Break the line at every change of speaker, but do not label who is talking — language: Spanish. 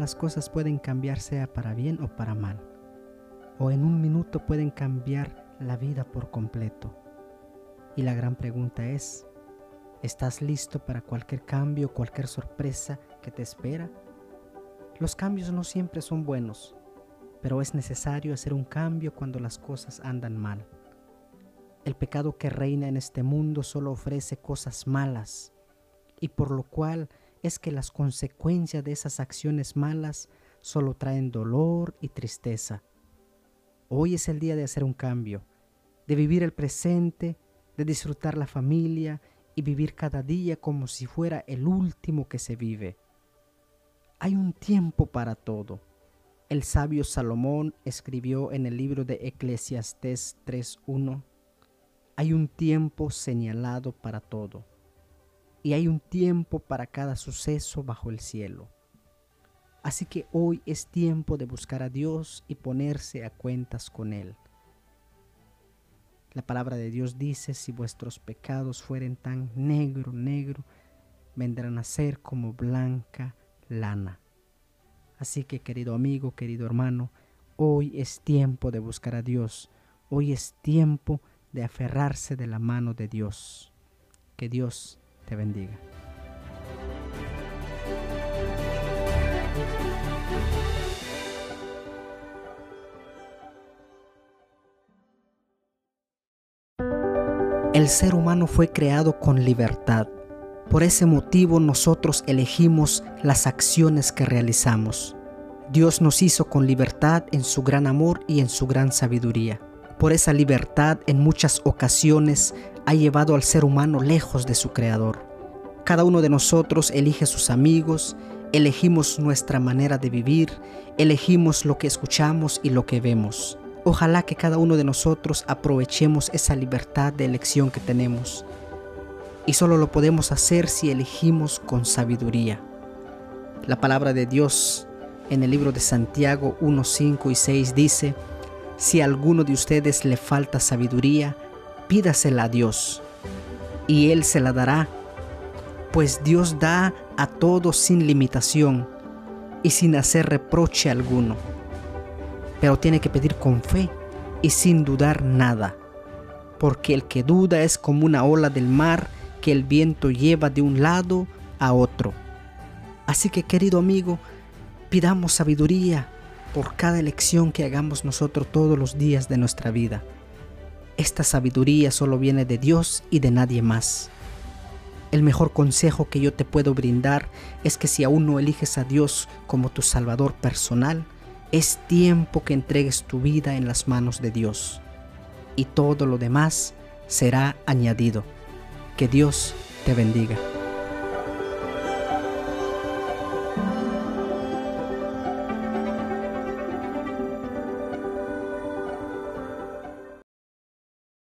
las cosas pueden cambiar sea para bien o para mal. O en un minuto pueden cambiar la vida por completo. Y la gran pregunta es, ¿estás listo para cualquier cambio, cualquier sorpresa que te espera? Los cambios no siempre son buenos, pero es necesario hacer un cambio cuando las cosas andan mal. El pecado que reina en este mundo solo ofrece cosas malas, y por lo cual es que las consecuencias de esas acciones malas solo traen dolor y tristeza. Hoy es el día de hacer un cambio, de vivir el presente, de disfrutar la familia y vivir cada día como si fuera el último que se vive. Hay un tiempo para todo. El sabio Salomón escribió en el libro de Eclesiastés 3.1, hay un tiempo señalado para todo y hay un tiempo para cada suceso bajo el cielo. Así que hoy es tiempo de buscar a Dios y ponerse a cuentas con Él. La palabra de Dios dice, si vuestros pecados fueren tan negro, negro, vendrán a ser como blanca lana. Así que querido amigo, querido hermano, hoy es tiempo de buscar a Dios. Hoy es tiempo de aferrarse de la mano de Dios. Que Dios bendiga. El ser humano fue creado con libertad. Por ese motivo nosotros elegimos las acciones que realizamos. Dios nos hizo con libertad en su gran amor y en su gran sabiduría. Por esa libertad en muchas ocasiones ha llevado al ser humano lejos de su Creador. Cada uno de nosotros elige sus amigos, elegimos nuestra manera de vivir, elegimos lo que escuchamos y lo que vemos. Ojalá que cada uno de nosotros aprovechemos esa libertad de elección que tenemos. Y solo lo podemos hacer si elegimos con sabiduría. La palabra de Dios en el libro de Santiago 1, 5 y 6 dice, Si a alguno de ustedes le falta sabiduría, pídasela a Dios y Él se la dará, pues Dios da a todos sin limitación y sin hacer reproche alguno. Pero tiene que pedir con fe y sin dudar nada, porque el que duda es como una ola del mar que el viento lleva de un lado a otro. Así que querido amigo, pidamos sabiduría por cada elección que hagamos nosotros todos los días de nuestra vida. Esta sabiduría solo viene de Dios y de nadie más. El mejor consejo que yo te puedo brindar es que si aún no eliges a Dios como tu Salvador personal, es tiempo que entregues tu vida en las manos de Dios. Y todo lo demás será añadido. Que Dios te bendiga.